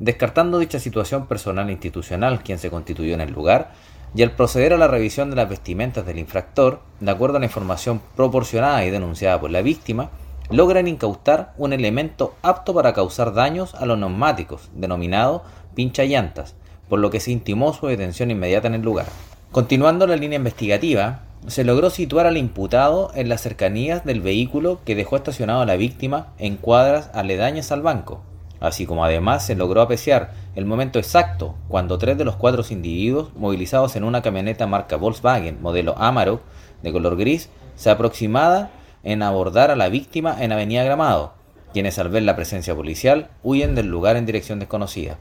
Descartando dicha situación personal e institucional quien se constituyó en el lugar, y al proceder a la revisión de las vestimentas del infractor, de acuerdo a la información proporcionada y denunciada por la víctima, logran incautar un elemento apto para causar daños a los neumáticos, denominado pincha llantas, por lo que se intimó su detención inmediata en el lugar. Continuando la línea investigativa, se logró situar al imputado en las cercanías del vehículo que dejó estacionado a la víctima en cuadras aledañas al banco, así como además se logró apreciar el momento exacto cuando tres de los cuatro individuos movilizados en una camioneta marca Volkswagen modelo Amarok de color gris se aproximada en abordar a la víctima en Avenida Gramado, quienes al ver la presencia policial huyen del lugar en dirección desconocida.